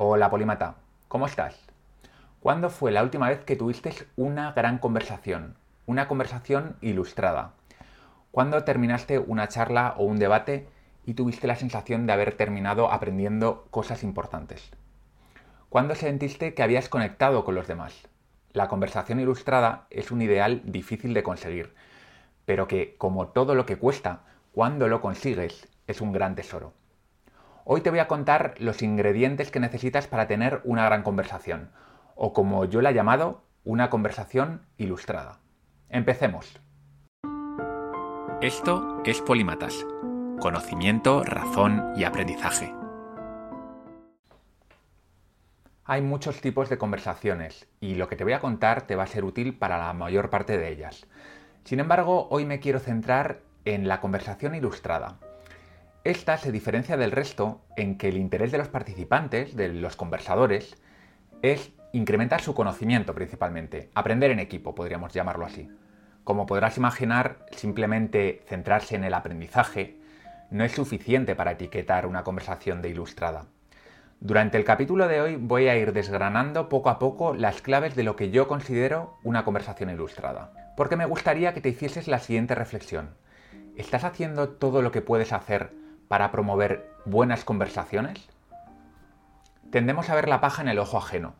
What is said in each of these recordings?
Hola Polímata, ¿cómo estás? ¿Cuándo fue la última vez que tuviste una gran conversación? Una conversación ilustrada. ¿Cuándo terminaste una charla o un debate y tuviste la sensación de haber terminado aprendiendo cosas importantes? ¿Cuándo sentiste que habías conectado con los demás? La conversación ilustrada es un ideal difícil de conseguir, pero que, como todo lo que cuesta, cuando lo consigues, es un gran tesoro. Hoy te voy a contar los ingredientes que necesitas para tener una gran conversación, o como yo la he llamado, una conversación ilustrada. Empecemos. Esto es Polímatas. Conocimiento, razón y aprendizaje. Hay muchos tipos de conversaciones y lo que te voy a contar te va a ser útil para la mayor parte de ellas. Sin embargo, hoy me quiero centrar en la conversación ilustrada, esta se diferencia del resto en que el interés de los participantes, de los conversadores, es incrementar su conocimiento principalmente, aprender en equipo, podríamos llamarlo así. Como podrás imaginar, simplemente centrarse en el aprendizaje no es suficiente para etiquetar una conversación de ilustrada. Durante el capítulo de hoy voy a ir desgranando poco a poco las claves de lo que yo considero una conversación ilustrada, porque me gustaría que te hicieses la siguiente reflexión. ¿Estás haciendo todo lo que puedes hacer para promover buenas conversaciones? Tendemos a ver la paja en el ojo ajeno,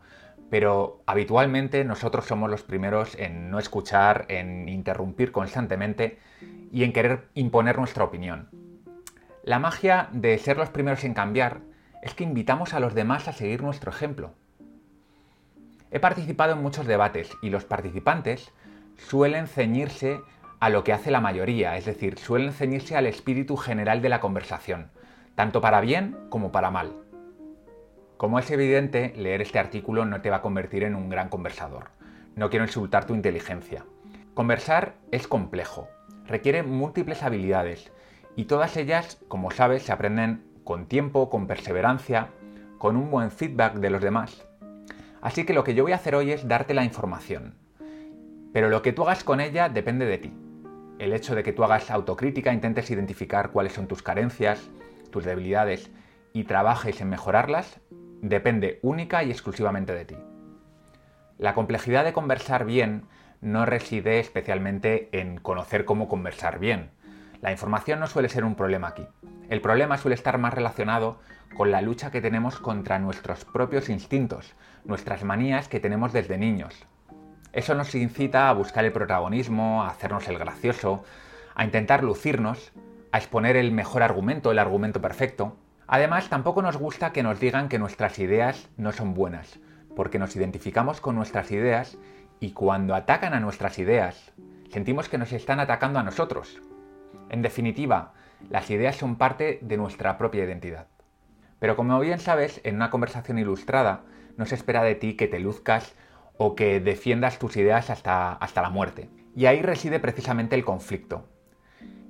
pero habitualmente nosotros somos los primeros en no escuchar, en interrumpir constantemente y en querer imponer nuestra opinión. La magia de ser los primeros en cambiar es que invitamos a los demás a seguir nuestro ejemplo. He participado en muchos debates y los participantes suelen ceñirse a lo que hace la mayoría, es decir, suelen ceñirse al espíritu general de la conversación, tanto para bien como para mal. Como es evidente, leer este artículo no te va a convertir en un gran conversador. No quiero insultar tu inteligencia. Conversar es complejo, requiere múltiples habilidades y todas ellas, como sabes, se aprenden con tiempo, con perseverancia, con un buen feedback de los demás. Así que lo que yo voy a hacer hoy es darte la información. Pero lo que tú hagas con ella depende de ti el hecho de que tú hagas autocrítica, intentes identificar cuáles son tus carencias, tus debilidades y trabajes en mejorarlas, depende única y exclusivamente de ti. La complejidad de conversar bien no reside especialmente en conocer cómo conversar bien. La información no suele ser un problema aquí. El problema suele estar más relacionado con la lucha que tenemos contra nuestros propios instintos, nuestras manías que tenemos desde niños, eso nos incita a buscar el protagonismo, a hacernos el gracioso, a intentar lucirnos, a exponer el mejor argumento, el argumento perfecto. Además, tampoco nos gusta que nos digan que nuestras ideas no son buenas, porque nos identificamos con nuestras ideas y cuando atacan a nuestras ideas, sentimos que nos están atacando a nosotros. En definitiva, las ideas son parte de nuestra propia identidad. Pero como bien sabes, en una conversación ilustrada no se espera de ti que te luzcas o que defiendas tus ideas hasta, hasta la muerte. Y ahí reside precisamente el conflicto.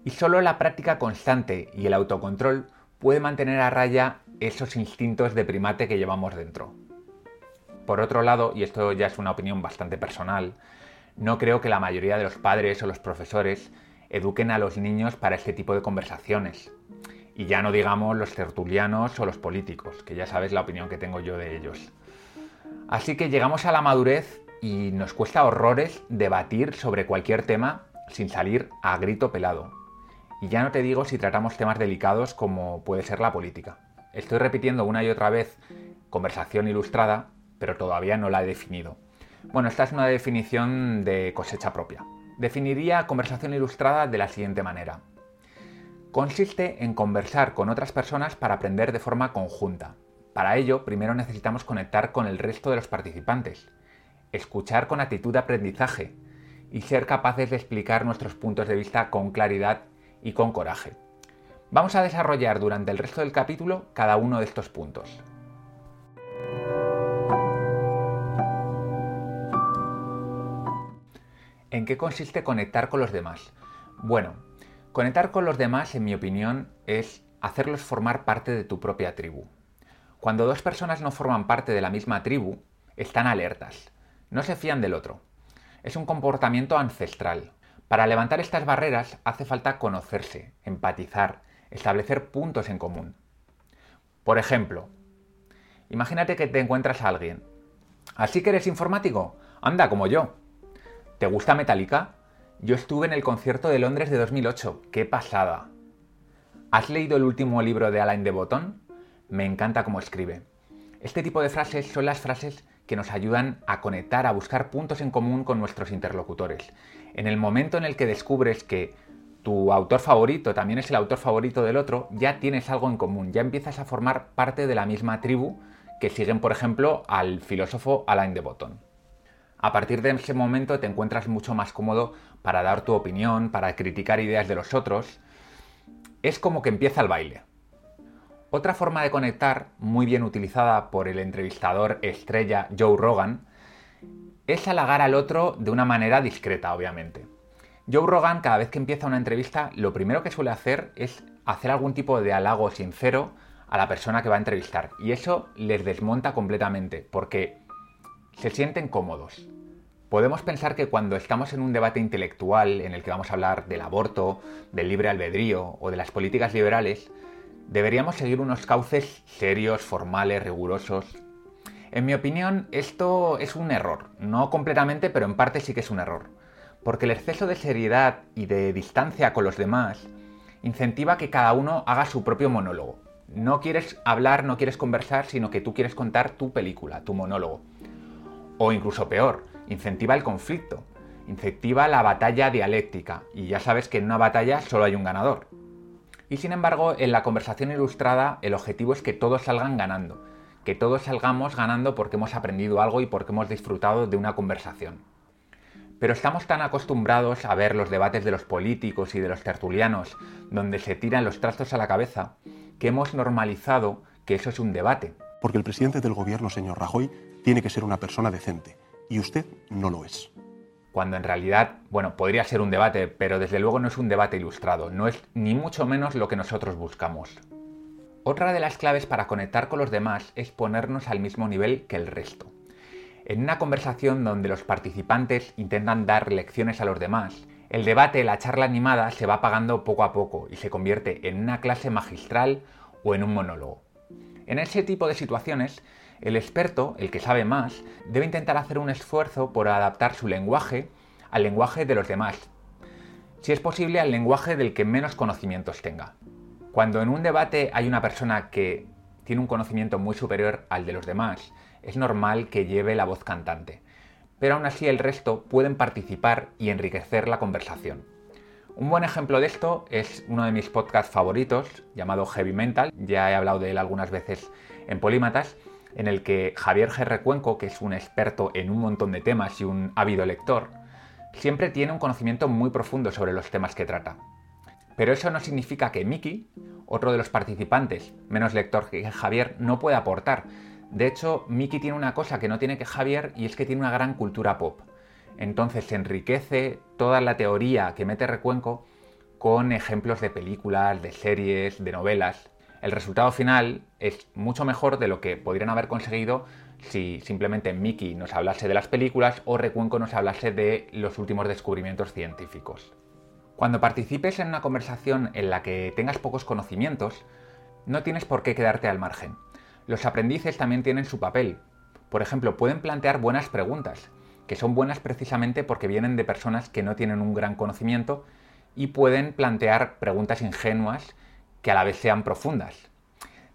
Y solo la práctica constante y el autocontrol puede mantener a raya esos instintos de primate que llevamos dentro. Por otro lado, y esto ya es una opinión bastante personal, no creo que la mayoría de los padres o los profesores eduquen a los niños para este tipo de conversaciones. Y ya no digamos los tertulianos o los políticos, que ya sabes la opinión que tengo yo de ellos. Así que llegamos a la madurez y nos cuesta horrores debatir sobre cualquier tema sin salir a grito pelado. Y ya no te digo si tratamos temas delicados como puede ser la política. Estoy repitiendo una y otra vez conversación ilustrada, pero todavía no la he definido. Bueno, esta es una definición de cosecha propia. Definiría conversación ilustrada de la siguiente manera. Consiste en conversar con otras personas para aprender de forma conjunta, para ello, primero necesitamos conectar con el resto de los participantes, escuchar con actitud de aprendizaje y ser capaces de explicar nuestros puntos de vista con claridad y con coraje. Vamos a desarrollar durante el resto del capítulo cada uno de estos puntos. ¿En qué consiste conectar con los demás? Bueno, conectar con los demás, en mi opinión, es hacerlos formar parte de tu propia tribu. Cuando dos personas no forman parte de la misma tribu, están alertas, no se fían del otro. Es un comportamiento ancestral. Para levantar estas barreras hace falta conocerse, empatizar, establecer puntos en común. Por ejemplo, Imagínate que te encuentras a alguien. ¿Así que eres informático? Anda, como yo. ¿Te gusta Metallica? Yo estuve en el concierto de Londres de 2008. ¡Qué pasada! ¿Has leído el último libro de Alain de Botton? Me encanta cómo escribe. Este tipo de frases son las frases que nos ayudan a conectar, a buscar puntos en común con nuestros interlocutores. En el momento en el que descubres que tu autor favorito también es el autor favorito del otro, ya tienes algo en común, ya empiezas a formar parte de la misma tribu que siguen, por ejemplo, al filósofo Alain de Botton. A partir de ese momento te encuentras mucho más cómodo para dar tu opinión, para criticar ideas de los otros. Es como que empieza el baile. Otra forma de conectar, muy bien utilizada por el entrevistador estrella Joe Rogan, es halagar al otro de una manera discreta, obviamente. Joe Rogan, cada vez que empieza una entrevista, lo primero que suele hacer es hacer algún tipo de halago sincero a la persona que va a entrevistar. Y eso les desmonta completamente, porque se sienten cómodos. Podemos pensar que cuando estamos en un debate intelectual en el que vamos a hablar del aborto, del libre albedrío o de las políticas liberales, deberíamos seguir unos cauces serios, formales, rigurosos. En mi opinión, esto es un error. No completamente, pero en parte sí que es un error. Porque el exceso de seriedad y de distancia con los demás incentiva que cada uno haga su propio monólogo. No quieres hablar, no quieres conversar, sino que tú quieres contar tu película, tu monólogo. O incluso peor, incentiva el conflicto, incentiva la batalla dialéctica, y ya sabes que en una batalla solo hay un ganador. Y sin embargo, en la conversación ilustrada el objetivo es que todos salgan ganando, que todos salgamos ganando porque hemos aprendido algo y porque hemos disfrutado de una conversación. Pero estamos tan acostumbrados a ver los debates de los políticos y de los tertulianos, donde se tiran los trastos a la cabeza, que hemos normalizado que eso es un debate. Porque el presidente del gobierno, señor Rajoy, tiene que ser una persona decente, y usted no lo es. Cuando en realidad, bueno, podría ser un debate, pero desde luego no es un debate ilustrado, no es ni mucho menos lo que nosotros buscamos. Otra de las claves para conectar con los demás es ponernos al mismo nivel que el resto. En una conversación donde los participantes intentan dar lecciones a los demás, el debate, la charla animada se va apagando poco a poco y se convierte en una clase magistral o en un monólogo. En ese tipo de situaciones, el experto, el que sabe más, debe intentar hacer un esfuerzo por adaptar su lenguaje al lenguaje de los demás, si es posible al lenguaje del que menos conocimientos tenga. Cuando en un debate hay una persona que tiene un conocimiento muy superior al de los demás, es normal que lleve la voz cantante pero aún así el resto pueden participar y enriquecer la conversación. Un buen ejemplo de esto es uno de mis podcasts favoritos, llamado Heavy Mental, ya he hablado de él algunas veces en Polímatas, en el que Javier G. Cuenco, que es un experto en un montón de temas y un ávido lector, siempre tiene un conocimiento muy profundo sobre los temas que trata. Pero eso no significa que Miki, otro de los participantes, menos lector que Javier, no pueda aportar, de hecho, Miki tiene una cosa que no tiene que Javier y es que tiene una gran cultura pop. Entonces se enriquece toda la teoría que mete Recuenco con ejemplos de películas, de series, de novelas. El resultado final es mucho mejor de lo que podrían haber conseguido si simplemente Miki nos hablase de las películas o Recuenco nos hablase de los últimos descubrimientos científicos. Cuando participes en una conversación en la que tengas pocos conocimientos, no tienes por qué quedarte al margen. Los aprendices también tienen su papel. Por ejemplo, pueden plantear buenas preguntas, que son buenas precisamente porque vienen de personas que no tienen un gran conocimiento y pueden plantear preguntas ingenuas que a la vez sean profundas.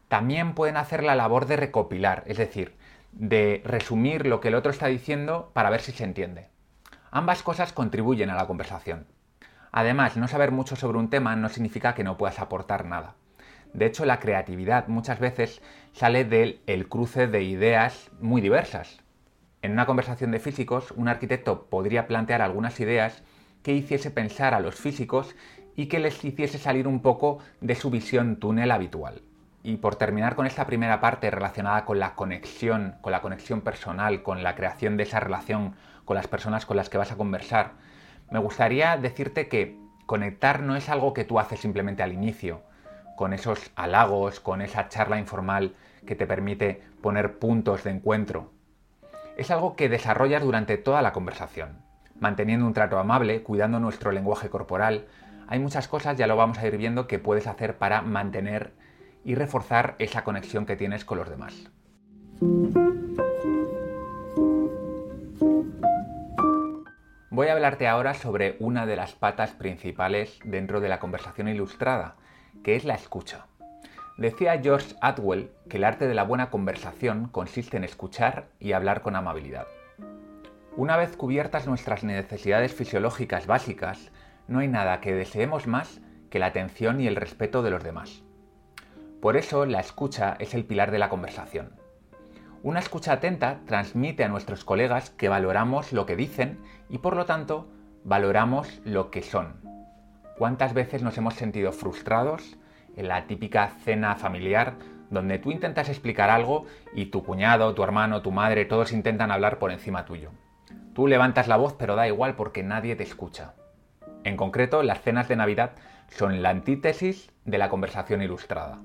También pueden hacer la labor de recopilar, es decir, de resumir lo que el otro está diciendo para ver si se entiende. Ambas cosas contribuyen a la conversación. Además, no saber mucho sobre un tema no significa que no puedas aportar nada. De hecho, la creatividad muchas veces sale del cruce de ideas muy diversas. En una conversación de físicos, un arquitecto podría plantear algunas ideas que hiciese pensar a los físicos y que les hiciese salir un poco de su visión túnel habitual. Y por terminar con esta primera parte relacionada con la conexión, con la conexión personal, con la creación de esa relación con las personas con las que vas a conversar, me gustaría decirte que conectar no es algo que tú haces simplemente al inicio, con esos halagos, con esa charla informal que te permite poner puntos de encuentro. Es algo que desarrollas durante toda la conversación, manteniendo un trato amable, cuidando nuestro lenguaje corporal hay muchas cosas, ya lo vamos a ir viendo, que puedes hacer para mantener y reforzar esa conexión que tienes con los demás. Voy a hablarte ahora sobre una de las patas principales dentro de la conversación ilustrada, que es la escucha. Decía George Atwell que el arte de la buena conversación consiste en escuchar y hablar con amabilidad. Una vez cubiertas nuestras necesidades fisiológicas básicas, no hay nada que deseemos más que la atención y el respeto de los demás. Por eso la escucha es el pilar de la conversación. Una escucha atenta transmite a nuestros colegas que valoramos lo que dicen y por lo tanto valoramos lo que son. ¿Cuántas veces nos hemos sentido frustrados en la típica cena familiar donde tú intentas explicar algo y tu cuñado, tu hermano, tu madre, todos intentan hablar por encima tuyo? Tú levantas la voz pero da igual porque nadie te escucha. En concreto, las cenas de Navidad son la antítesis de la conversación ilustrada.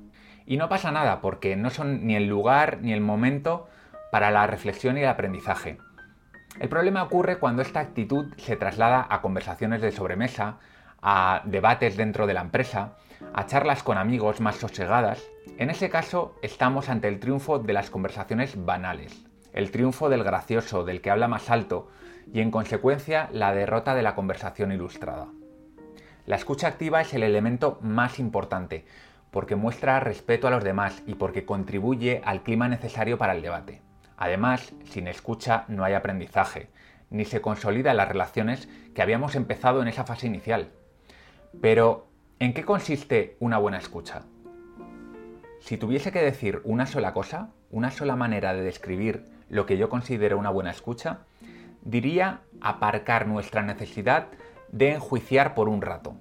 Y no pasa nada porque no son ni el lugar ni el momento para la reflexión y el aprendizaje. El problema ocurre cuando esta actitud se traslada a conversaciones de sobremesa, a debates dentro de la empresa, a charlas con amigos más sosegadas. En ese caso estamos ante el triunfo de las conversaciones banales, el triunfo del gracioso, del que habla más alto, y en consecuencia la derrota de la conversación ilustrada. La escucha activa es el elemento más importante, porque muestra respeto a los demás y porque contribuye al clima necesario para el debate. Además, sin escucha no hay aprendizaje, ni se consolidan las relaciones que habíamos empezado en esa fase inicial. Pero, ¿en qué consiste una buena escucha? Si tuviese que decir una sola cosa, una sola manera de describir lo que yo considero una buena escucha, diría aparcar nuestra necesidad de enjuiciar por un rato.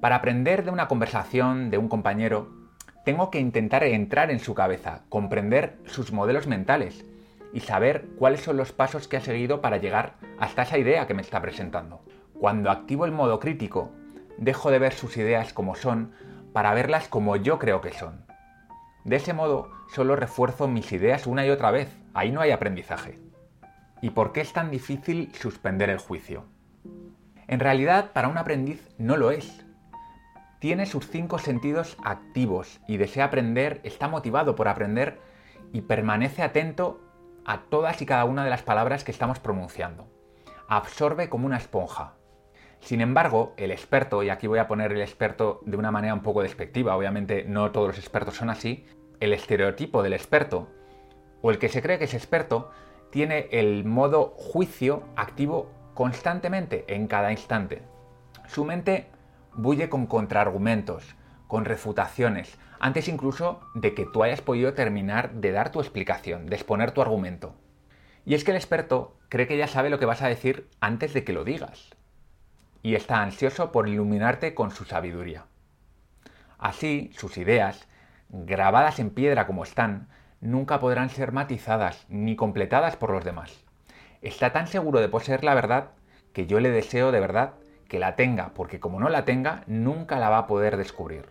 Para aprender de una conversación de un compañero, tengo que intentar entrar en su cabeza, comprender sus modelos mentales y saber cuáles son los pasos que ha seguido para llegar hasta esa idea que me está presentando. Cuando activo el modo crítico, dejo de ver sus ideas como son para verlas como yo creo que son. De ese modo, solo refuerzo mis ideas una y otra vez. Ahí no hay aprendizaje. ¿Y por qué es tan difícil suspender el juicio? En realidad, para un aprendiz no lo es tiene sus cinco sentidos activos y desea aprender, está motivado por aprender y permanece atento a todas y cada una de las palabras que estamos pronunciando. Absorbe como una esponja. Sin embargo, el experto, y aquí voy a poner el experto de una manera un poco despectiva, obviamente no todos los expertos son así, el estereotipo del experto, o el que se cree que es experto, tiene el modo juicio activo constantemente en cada instante. Su mente bulle con contraargumentos, con refutaciones, antes incluso de que tú hayas podido terminar de dar tu explicación, de exponer tu argumento. Y es que el experto cree que ya sabe lo que vas a decir antes de que lo digas. Y está ansioso por iluminarte con su sabiduría. Así, sus ideas, grabadas en piedra como están, nunca podrán ser matizadas ni completadas por los demás. Está tan seguro de poseer la verdad que yo le deseo de verdad que la tenga, porque como no la tenga, nunca la va a poder descubrir.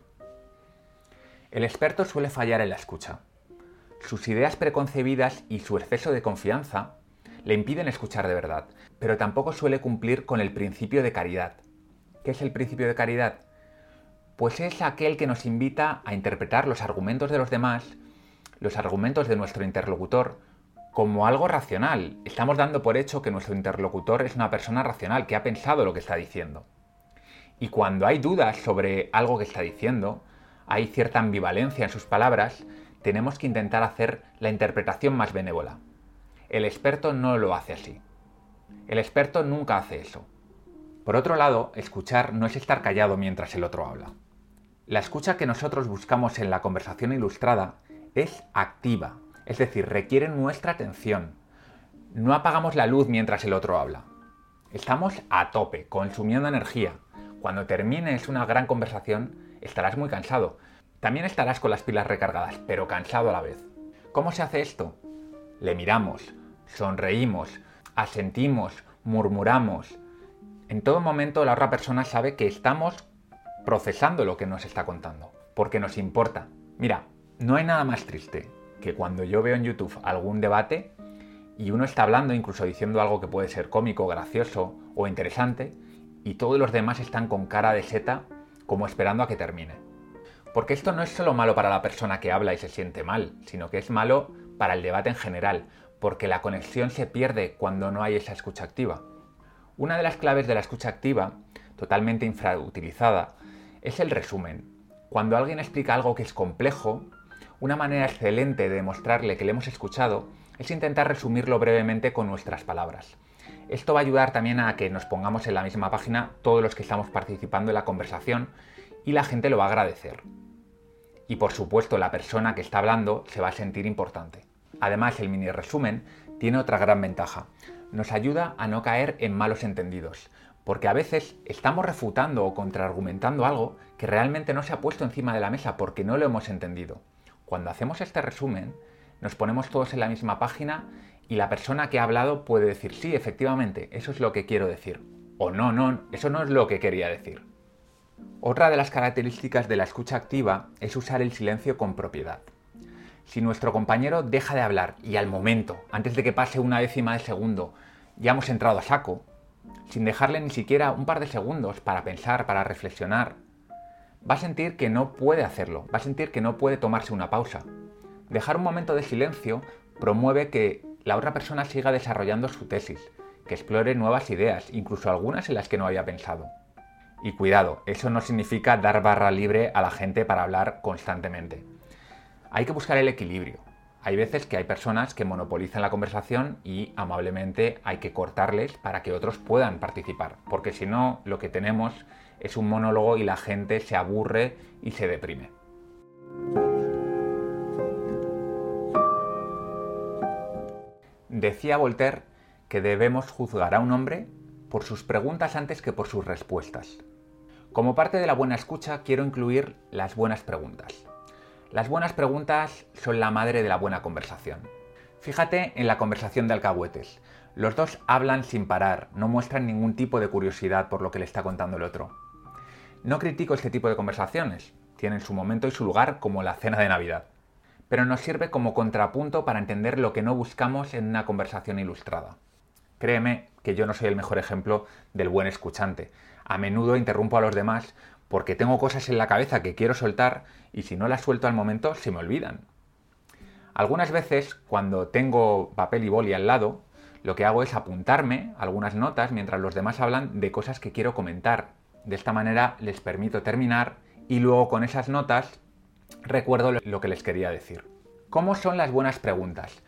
El experto suele fallar en la escucha. Sus ideas preconcebidas y su exceso de confianza le impiden escuchar de verdad, pero tampoco suele cumplir con el principio de caridad. ¿Qué es el principio de caridad? Pues es aquel que nos invita a interpretar los argumentos de los demás, los argumentos de nuestro interlocutor, como algo racional. Estamos dando por hecho que nuestro interlocutor es una persona racional, que ha pensado lo que está diciendo. Y cuando hay dudas sobre algo que está diciendo, hay cierta ambivalencia en sus palabras, tenemos que intentar hacer la interpretación más benévola. El experto no lo hace así. El experto nunca hace eso. Por otro lado, escuchar no es estar callado mientras el otro habla. La escucha que nosotros buscamos en la conversación ilustrada es activa, es decir, requieren nuestra atención. No apagamos la luz mientras el otro habla. Estamos a tope, consumiendo energía. Cuando termines una gran conversación, estarás muy cansado. También estarás con las pilas recargadas, pero cansado a la vez. ¿Cómo se hace esto? Le miramos, sonreímos, asentimos, murmuramos. En todo momento la otra persona sabe que estamos procesando lo que nos está contando, porque nos importa. Mira, no hay nada más triste que cuando yo veo en YouTube algún debate y uno está hablando, incluso diciendo algo que puede ser cómico, gracioso o interesante, y todos los demás están con cara de seta como esperando a que termine. Porque esto no es solo malo para la persona que habla y se siente mal, sino que es malo para el debate en general, porque la conexión se pierde cuando no hay esa escucha activa. Una de las claves de la escucha activa, totalmente infrautilizada, es el resumen. Cuando alguien explica algo que es complejo, una manera excelente de demostrarle que le hemos escuchado es intentar resumirlo brevemente con nuestras palabras. Esto va a ayudar también a que nos pongamos en la misma página todos los que estamos participando en la conversación y la gente lo va a agradecer. Y por supuesto la persona que está hablando se va a sentir importante. Además el mini resumen tiene otra gran ventaja. Nos ayuda a no caer en malos entendidos, porque a veces estamos refutando o contraargumentando algo que realmente no se ha puesto encima de la mesa porque no lo hemos entendido. Cuando hacemos este resumen, nos ponemos todos en la misma página y la persona que ha hablado puede decir, sí, efectivamente, eso es lo que quiero decir. O no, no, eso no es lo que quería decir. Otra de las características de la escucha activa es usar el silencio con propiedad. Si nuestro compañero deja de hablar y al momento, antes de que pase una décima de segundo, ya hemos entrado a saco, sin dejarle ni siquiera un par de segundos para pensar, para reflexionar, va a sentir que no puede hacerlo, va a sentir que no puede tomarse una pausa. Dejar un momento de silencio promueve que la otra persona siga desarrollando su tesis, que explore nuevas ideas, incluso algunas en las que no había pensado. Y cuidado, eso no significa dar barra libre a la gente para hablar constantemente. Hay que buscar el equilibrio. Hay veces que hay personas que monopolizan la conversación y amablemente hay que cortarles para que otros puedan participar, porque si no, lo que tenemos es un monólogo y la gente se aburre y se deprime. Decía Voltaire que debemos juzgar a un hombre por sus preguntas antes que por sus respuestas. Como parte de la buena escucha quiero incluir las buenas preguntas. Las buenas preguntas son la madre de la buena conversación. Fíjate en la conversación de alcahuetes. Los dos hablan sin parar, no muestran ningún tipo de curiosidad por lo que le está contando el otro. No critico este tipo de conversaciones, tienen su momento y su lugar como la cena de Navidad, pero nos sirve como contrapunto para entender lo que no buscamos en una conversación ilustrada. Créeme que yo no soy el mejor ejemplo del buen escuchante. A menudo interrumpo a los demás porque tengo cosas en la cabeza que quiero soltar y si no las suelto al momento se me olvidan. Algunas veces, cuando tengo papel y boli al lado, lo que hago es apuntarme algunas notas mientras los demás hablan de cosas que quiero comentar. De esta manera les permito terminar y luego con esas notas recuerdo lo que les quería decir. ¿Cómo son las buenas preguntas?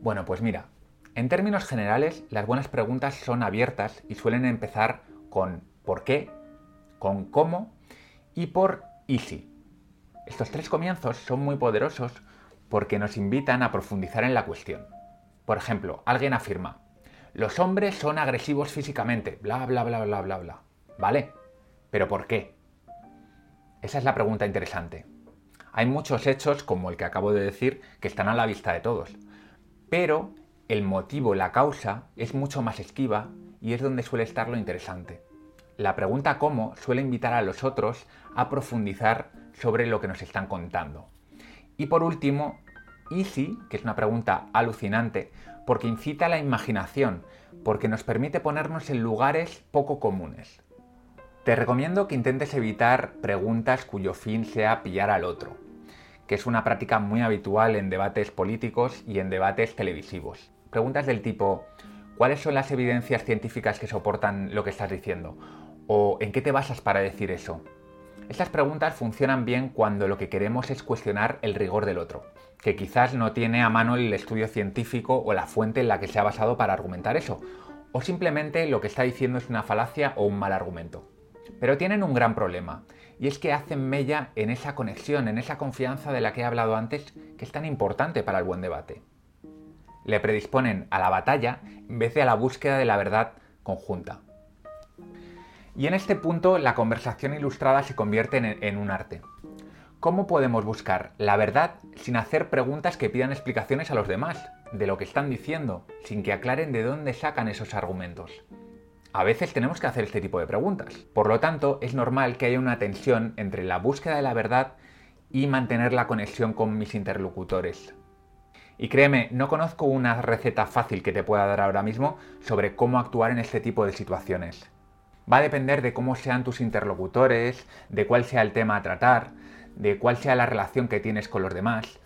Bueno, pues mira, en términos generales, las buenas preguntas son abiertas y suelen empezar con ¿por qué?, con ¿cómo?, y por easy. Estos tres comienzos son muy poderosos porque nos invitan a profundizar en la cuestión. Por ejemplo, alguien afirma, los hombres son agresivos físicamente, bla, bla, bla, bla, bla, bla. ¿Vale? ¿Pero por qué? Esa es la pregunta interesante. Hay muchos hechos, como el que acabo de decir, que están a la vista de todos. Pero el motivo, la causa, es mucho más esquiva y es donde suele estar lo interesante. La pregunta cómo suele invitar a los otros a profundizar sobre lo que nos están contando. Y por último, easy, que es una pregunta alucinante, porque incita a la imaginación, porque nos permite ponernos en lugares poco comunes. Te recomiendo que intentes evitar preguntas cuyo fin sea pillar al otro, que es una práctica muy habitual en debates políticos y en debates televisivos. Preguntas del tipo, ¿cuáles son las evidencias científicas que soportan lo que estás diciendo? ¿O en qué te basas para decir eso? Estas preguntas funcionan bien cuando lo que queremos es cuestionar el rigor del otro, que quizás no tiene a mano el estudio científico o la fuente en la que se ha basado para argumentar eso, o simplemente lo que está diciendo es una falacia o un mal argumento. Pero tienen un gran problema, y es que hacen mella en esa conexión, en esa confianza de la que he hablado antes, que es tan importante para el buen debate. Le predisponen a la batalla en vez de a la búsqueda de la verdad conjunta. Y en este punto la conversación ilustrada se convierte en, un arte. ¿Cómo podemos buscar la verdad sin hacer preguntas que pidan explicaciones a los demás de lo que están diciendo, sin que aclaren de dónde sacan esos argumentos? A veces tenemos que hacer este tipo de preguntas. Por lo tanto, es normal que haya una tensión entre la búsqueda de la verdad y mantener la conexión con mis interlocutores. Y créeme, no conozco una receta fácil que te pueda dar ahora mismo sobre cómo actuar en este tipo de situaciones. Va a depender de cómo sean tus interlocutores, de cuál sea el tema a tratar, de cuál sea la relación que tienes con los demás.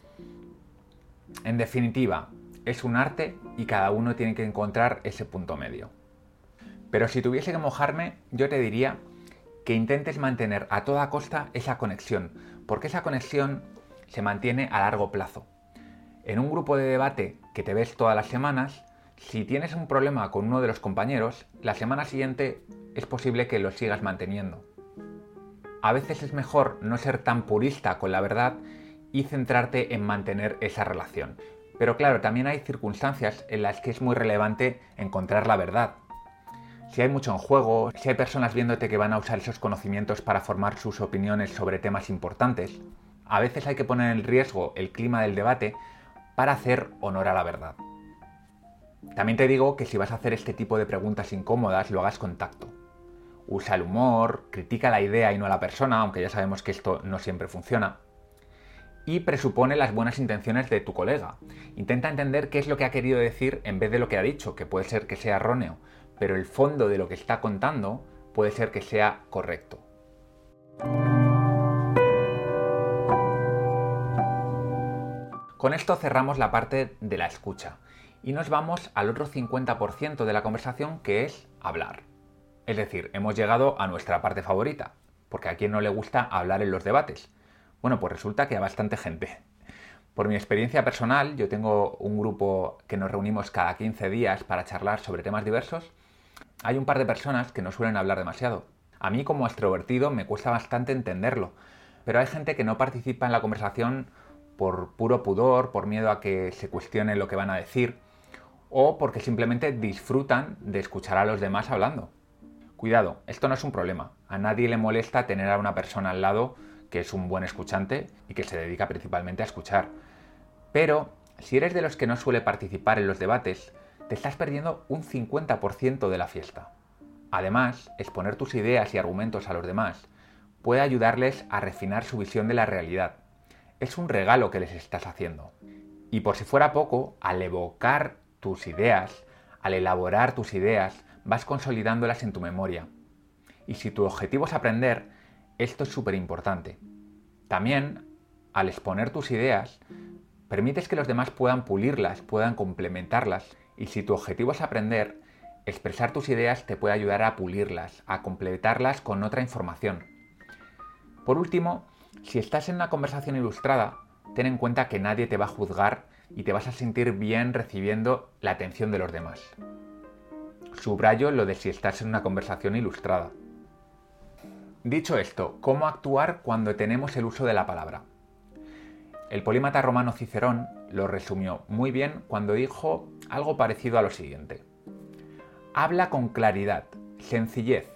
En definitiva, es un arte y cada uno tiene que encontrar ese punto medio. Pero si tuviese que mojarme, yo te diría que intentes mantener a toda costa esa conexión, porque esa conexión se mantiene a largo plazo. En un grupo de debate que te ves todas las semanas, si tienes un problema con uno de los compañeros, la semana siguiente es posible que lo sigas manteniendo. A veces es mejor no ser tan purista con la verdad y centrarte en mantener esa relación. Pero claro, también hay circunstancias en las que es muy relevante encontrar la verdad. Si hay mucho en juego, si hay personas viéndote que van a usar esos conocimientos para formar sus opiniones sobre temas importantes, a veces hay que poner en riesgo el clima del debate para hacer honor a la verdad. También te digo que si vas a hacer este tipo de preguntas incómodas, lo hagas con tacto. Usa el humor, critica la idea y no a la persona, aunque ya sabemos que esto no siempre funciona. Y presupone las buenas intenciones de tu colega. Intenta entender qué es lo que ha querido decir en vez de lo que ha dicho, que puede ser que sea erróneo, pero el fondo de lo que está contando puede ser que sea correcto. Con esto cerramos la parte de la escucha y nos vamos al otro 50% de la conversación que es hablar. Es decir, hemos llegado a nuestra parte favorita, porque a quien no le gusta hablar en los debates. Bueno, pues resulta que a bastante gente. Por mi experiencia personal, yo tengo un grupo que nos reunimos cada 15 días para charlar sobre temas diversos. Hay un par de personas que no suelen hablar demasiado. A mí como extrovertido me cuesta bastante entenderlo, pero hay gente que no participa en la conversación por puro pudor, por miedo a que se cuestione lo que van a decir, o porque simplemente disfrutan de escuchar a los demás hablando. Cuidado, esto no es un problema. A nadie le molesta tener a una persona al lado que es un buen escuchante y que se dedica principalmente a escuchar. Pero si eres de los que no suele participar en los debates, te estás perdiendo un 50% de la fiesta. Además, exponer tus ideas y argumentos a los demás puede ayudarles a refinar su visión de la realidad. Es un regalo que les estás haciendo. Y por si fuera poco, al evocar tus ideas, al elaborar tus ideas, vas consolidándolas en tu memoria. Y si tu objetivo es aprender, esto es súper importante. También, al exponer tus ideas, permites que los demás puedan pulirlas, puedan complementarlas. Y si tu objetivo es aprender, expresar tus ideas te puede ayudar a pulirlas, a completarlas con otra información. Por último, si estás en una conversación ilustrada, ten en cuenta que nadie te va a juzgar y te vas a sentir bien recibiendo la atención de los demás. Subrayo lo de si estás en una conversación ilustrada. Dicho esto, ¿cómo actuar cuando tenemos el uso de la palabra? El polímata romano Cicerón lo resumió muy bien cuando dijo algo parecido a lo siguiente. Habla con claridad, sencillez,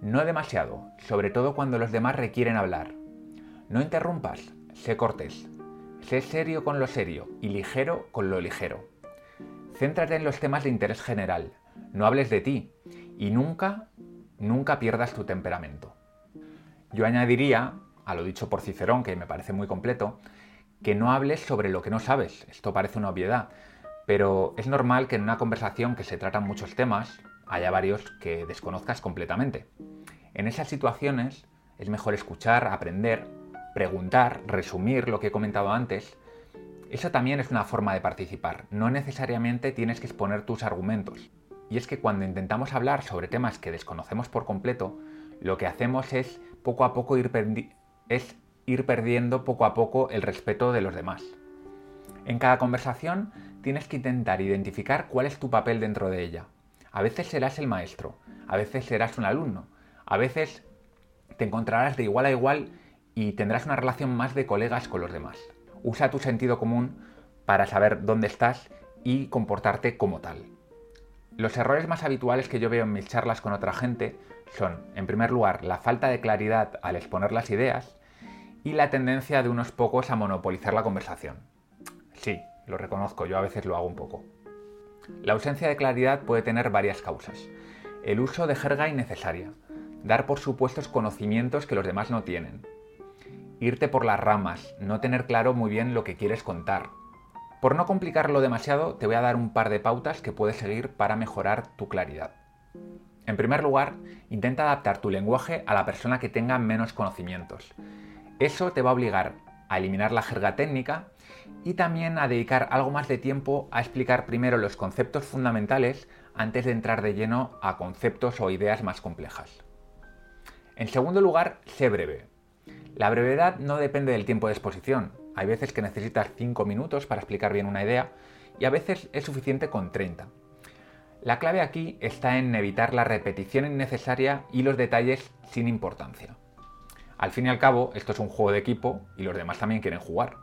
no demasiado, sobre todo cuando los demás requieren hablar. No interrumpas, sé cortés. Sé serio con lo serio y ligero con lo ligero. Céntrate en los temas de interés general, no hables de ti y nunca, nunca pierdas tu temperamento. Yo añadiría, a lo dicho por Cicerón, que me parece muy completo, que no hables sobre lo que no sabes. Esto parece una obviedad, pero es normal que en una conversación que se tratan muchos temas haya varios que desconozcas completamente. En esas situaciones es mejor escuchar, aprender preguntar, resumir lo que he comentado antes, eso también es una forma de participar. No necesariamente tienes que exponer tus argumentos. Y es que cuando intentamos hablar sobre temas que desconocemos por completo, lo que hacemos es poco a poco ir, es ir perdiendo poco a poco el respeto de los demás. En cada conversación tienes que intentar identificar cuál es tu papel dentro de ella. A veces serás el maestro, a veces serás un alumno, a veces te encontrarás de igual a igual y tendrás una relación más de colegas con los demás. Usa tu sentido común para saber dónde estás y comportarte como tal. Los errores más habituales que yo veo en mis charlas con otra gente son, en primer lugar, la falta de claridad al exponer las ideas y la tendencia de unos pocos a monopolizar la conversación. Sí, lo reconozco, yo a veces lo hago un poco. La ausencia de claridad puede tener varias causas. El uso de jerga innecesaria, dar por supuestos conocimientos que los demás no tienen, irte por las ramas, no tener claro muy bien lo que quieres contar. Por no complicarlo demasiado, te voy a dar un par de pautas que puedes seguir para mejorar tu claridad. En primer lugar, intenta adaptar tu lenguaje a la persona que tenga menos conocimientos. Eso te va a obligar a eliminar la jerga técnica y también a dedicar algo más de tiempo a explicar primero los conceptos fundamentales antes de entrar de lleno a conceptos o ideas más complejas. En segundo lugar, sé breve. La brevedad no depende del tiempo de exposición. Hay veces que necesitas 5 minutos para explicar bien una idea y a veces es suficiente con 30. La clave aquí está en evitar la repetición innecesaria y los detalles sin importancia. Al fin y al cabo, esto es un juego de equipo y los demás también quieren jugar.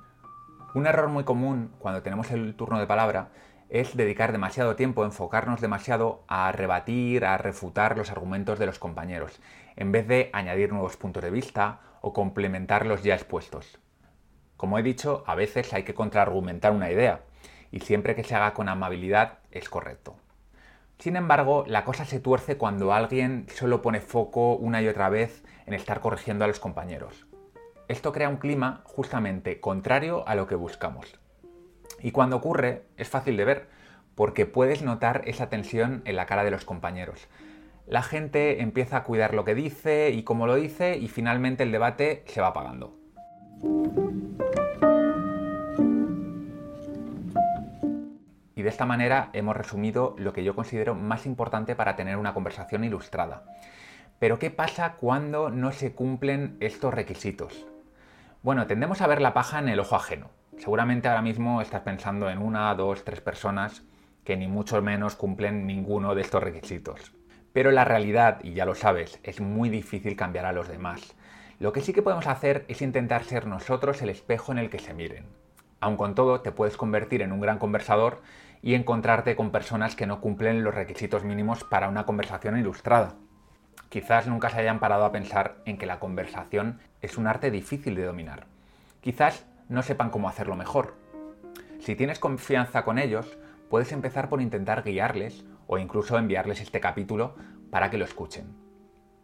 Un error muy común cuando tenemos el turno de palabra es dedicar demasiado tiempo, enfocarnos demasiado a rebatir, a refutar los argumentos de los compañeros, en vez de añadir nuevos puntos de vista o complementar los ya expuestos. Como he dicho, a veces hay que contraargumentar una idea, y siempre que se haga con amabilidad es correcto. Sin embargo, la cosa se tuerce cuando alguien solo pone foco una y otra vez en estar corrigiendo a los compañeros. Esto crea un clima justamente contrario a lo que buscamos. Y cuando ocurre, es fácil de ver, porque puedes notar esa tensión en la cara de los compañeros. La gente empieza a cuidar lo que dice y cómo lo dice y finalmente el debate se va apagando. Y de esta manera hemos resumido lo que yo considero más importante para tener una conversación ilustrada. Pero ¿qué pasa cuando no se cumplen estos requisitos? Bueno, tendemos a ver la paja en el ojo ajeno. Seguramente ahora mismo estás pensando en una, dos, tres personas que ni mucho menos cumplen ninguno de estos requisitos. Pero la realidad, y ya lo sabes, es muy difícil cambiar a los demás. Lo que sí que podemos hacer es intentar ser nosotros el espejo en el que se miren. Aun con todo, te puedes convertir en un gran conversador y encontrarte con personas que no cumplen los requisitos mínimos para una conversación ilustrada. Quizás nunca se hayan parado a pensar en que la conversación es un arte difícil de dominar. Quizás no sepan cómo hacerlo mejor. Si tienes confianza con ellos, puedes empezar por intentar guiarles o incluso enviarles este capítulo para que lo escuchen.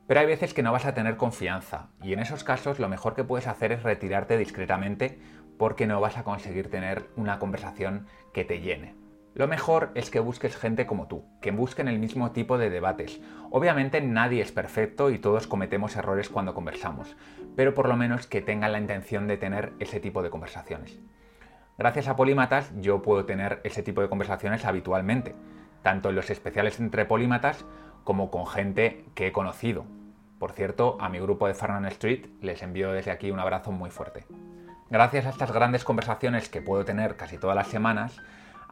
Pero hay veces que no vas a tener confianza y en esos casos lo mejor que puedes hacer es retirarte discretamente porque no vas a conseguir tener una conversación que te llene. Lo mejor es que busques gente como tú, que busquen el mismo tipo de debates. Obviamente nadie es perfecto y todos cometemos errores cuando conversamos, pero por lo menos que tengan la intención de tener ese tipo de conversaciones. Gracias a Polímatas yo puedo tener ese tipo de conversaciones habitualmente, tanto en los especiales entre Polímatas como con gente que he conocido. Por cierto, a mi grupo de Farnan Street les envío desde aquí un abrazo muy fuerte. Gracias a estas grandes conversaciones que puedo tener casi todas las semanas,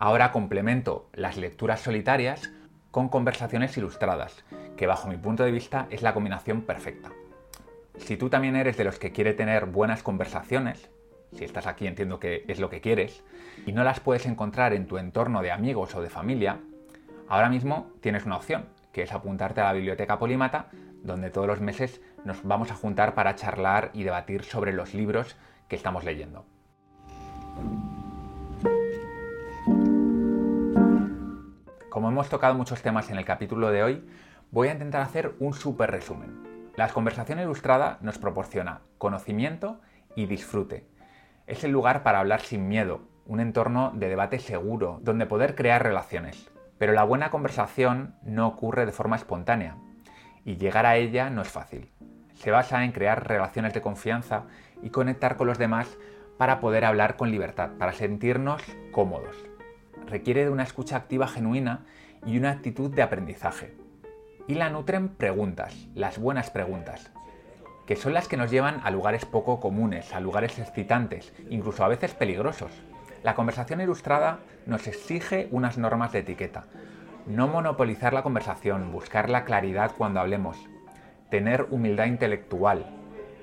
Ahora complemento las lecturas solitarias con conversaciones ilustradas, que bajo mi punto de vista es la combinación perfecta. Si tú también eres de los que quiere tener buenas conversaciones, si estás aquí entiendo que es lo que quieres, y no las puedes encontrar en tu entorno de amigos o de familia, ahora mismo tienes una opción, que es apuntarte a la biblioteca Polímata, donde todos los meses nos vamos a juntar para charlar y debatir sobre los libros que estamos leyendo. Como hemos tocado muchos temas en el capítulo de hoy, voy a intentar hacer un súper resumen. La conversación ilustrada nos proporciona conocimiento y disfrute. Es el lugar para hablar sin miedo, un entorno de debate seguro, donde poder crear relaciones. Pero la buena conversación no ocurre de forma espontánea, y llegar a ella no es fácil. Se basa en crear relaciones de confianza y conectar con los demás para poder hablar con libertad, para sentirnos cómodos requiere de una escucha activa genuina y una actitud de aprendizaje. Y la nutren preguntas, las buenas preguntas, que son las que nos llevan a lugares poco comunes, a lugares excitantes, incluso a veces peligrosos. La conversación ilustrada nos exige unas normas de etiqueta. No monopolizar la conversación, buscar la claridad cuando hablemos, tener humildad intelectual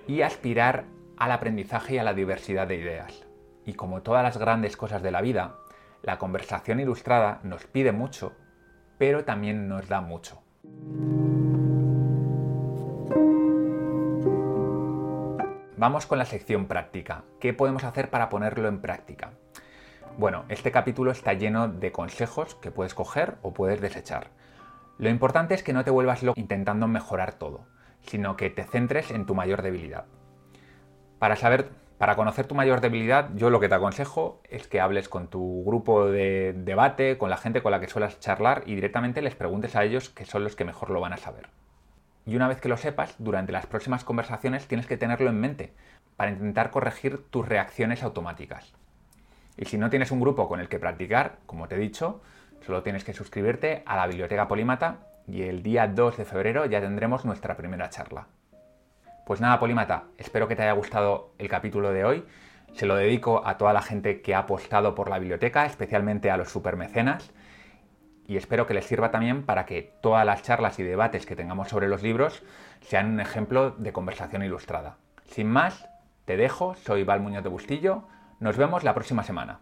y aspirar al aprendizaje y a la diversidad de ideas. Y como todas las grandes cosas de la vida, la conversación ilustrada nos pide mucho, pero también nos da mucho. Vamos con la sección práctica. ¿Qué podemos hacer para ponerlo en práctica? Bueno, este capítulo está lleno de consejos que puedes coger o puedes desechar. Lo importante es que no te vuelvas loco intentando mejorar todo, sino que te centres en tu mayor debilidad. Para saber para conocer tu mayor debilidad, yo lo que te aconsejo es que hables con tu grupo de debate, con la gente con la que suelas charlar y directamente les preguntes a ellos que son los que mejor lo van a saber. Y una vez que lo sepas, durante las próximas conversaciones tienes que tenerlo en mente, para intentar corregir tus reacciones automáticas. Y si no tienes un grupo con el que practicar, como te he dicho, solo tienes que suscribirte a la Biblioteca Polímata y el día 2 de febrero ya tendremos nuestra primera charla. Pues nada, Polímata, espero que te haya gustado el capítulo de hoy. Se lo dedico a toda la gente que ha apostado por la biblioteca, especialmente a los supermecenas. Y espero que les sirva también para que todas las charlas y debates que tengamos sobre los libros sean un ejemplo de conversación ilustrada. Sin más, te dejo, soy Val Muñoz de Bustillo, nos vemos la próxima semana.